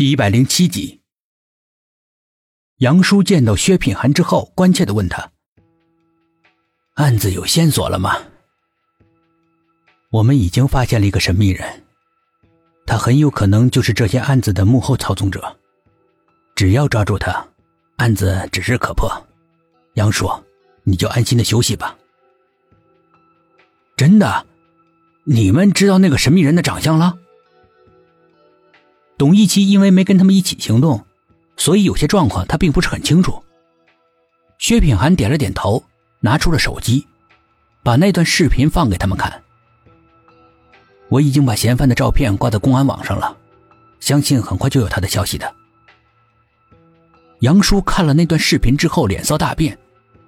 第一百零七集，杨叔见到薛品涵之后，关切的问他：“案子有线索了吗？”我们已经发现了一个神秘人，他很有可能就是这件案子的幕后操纵者。只要抓住他，案子指日可破。杨叔，你就安心的休息吧。真的，你们知道那个神秘人的长相了？董一奇因为没跟他们一起行动，所以有些状况他并不是很清楚。薛品涵点了点头，拿出了手机，把那段视频放给他们看。我已经把嫌犯的照片挂在公安网上了，相信很快就有他的消息的。杨叔看了那段视频之后，脸色大变，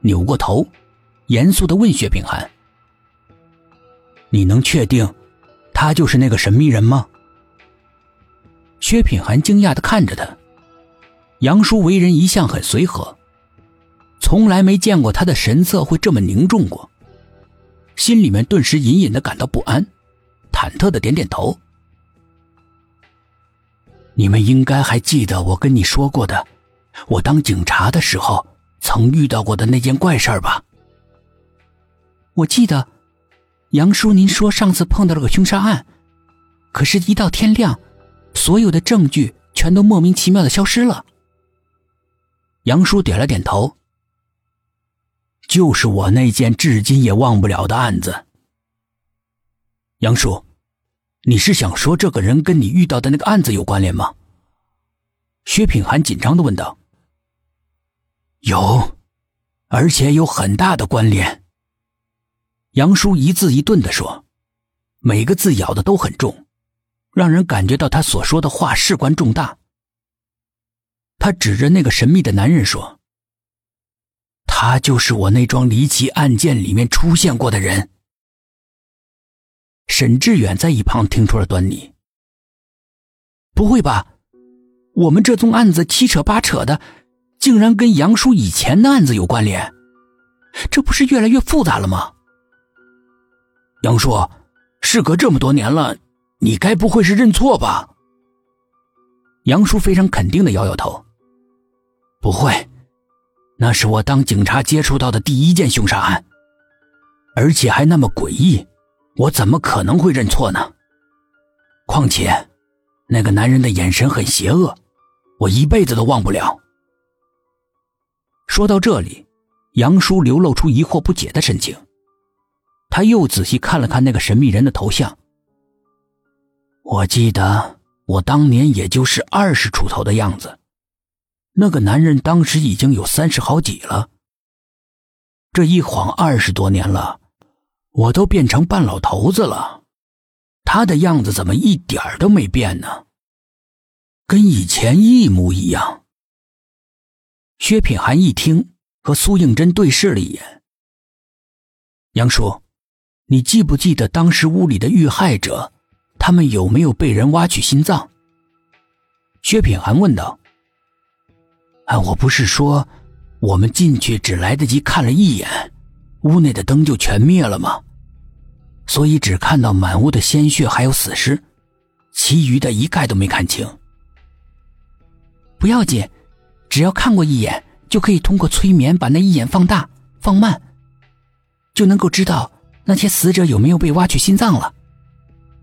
扭过头，严肃的问薛品涵：“你能确定，他就是那个神秘人吗？”薛品涵惊讶的看着他，杨叔为人一向很随和，从来没见过他的神色会这么凝重过，心里面顿时隐隐的感到不安，忐忑的点点头。你们应该还记得我跟你说过的，我当警察的时候曾遇到过的那件怪事儿吧？我记得，杨叔您说上次碰到了个凶杀案，可是，一到天亮。所有的证据全都莫名其妙的消失了。杨叔点了点头。就是我那件至今也忘不了的案子。杨叔，你是想说这个人跟你遇到的那个案子有关联吗？薛品涵紧张的问道。有，而且有很大的关联。杨叔一字一顿的说，每个字咬的都很重。让人感觉到他所说的话事关重大。他指着那个神秘的男人说：“他就是我那桩离奇案件里面出现过的人。”沈志远在一旁听出了端倪。不会吧？我们这宗案子七扯八扯的，竟然跟杨叔以前的案子有关联？这不是越来越复杂了吗？杨叔，事隔这么多年了。你该不会是认错吧？杨叔非常肯定的摇摇头，不会，那是我当警察接触到的第一件凶杀案，而且还那么诡异，我怎么可能会认错呢？况且，那个男人的眼神很邪恶，我一辈子都忘不了。说到这里，杨叔流露出疑惑不解的神情，他又仔细看了看那个神秘人的头像。我记得我当年也就是二十出头的样子，那个男人当时已经有三十好几了。这一晃二十多年了，我都变成半老头子了，他的样子怎么一点都没变呢？跟以前一模一样。薛品涵一听，和苏应真对视了一眼。杨叔，你记不记得当时屋里的遇害者？他们有没有被人挖取心脏？薛品涵问道。啊，我不是说，我们进去只来得及看了一眼，屋内的灯就全灭了吗？所以只看到满屋的鲜血还有死尸，其余的一概都没看清。不要紧，只要看过一眼，就可以通过催眠把那一眼放大、放慢，就能够知道那些死者有没有被挖取心脏了。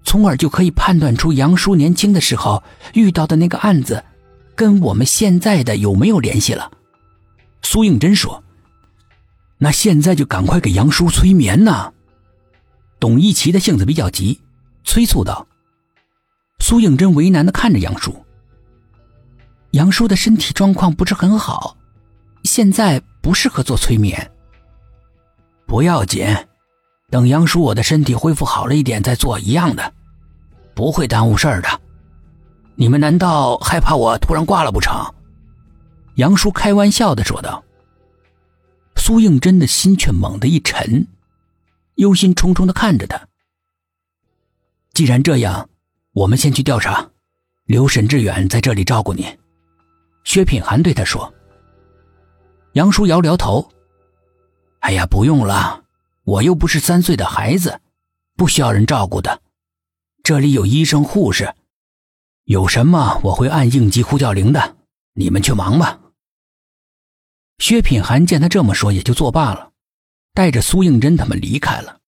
从而就可以判断出杨叔年轻的时候遇到的那个案子，跟我们现在的有没有联系了。苏应真说：“那现在就赶快给杨叔催眠呢。”董一奇的性子比较急，催促道。苏应真为难的看着杨叔：“杨叔的身体状况不是很好，现在不适合做催眠。不要紧。”等杨叔我的身体恢复好了一点再做一样的，不会耽误事儿的。你们难道害怕我突然挂了不成？杨叔开玩笑的说道。苏应真的心却猛地一沉，忧心忡忡的看着他。既然这样，我们先去调查，留沈志远在这里照顾你。薛品涵对他说。杨叔摇摇头：“哎呀，不用了。”我又不是三岁的孩子，不需要人照顾的。这里有医生护士，有什么我会按应急呼叫铃的，你们去忙吧。薛品涵见他这么说，也就作罢了，带着苏应真他们离开了。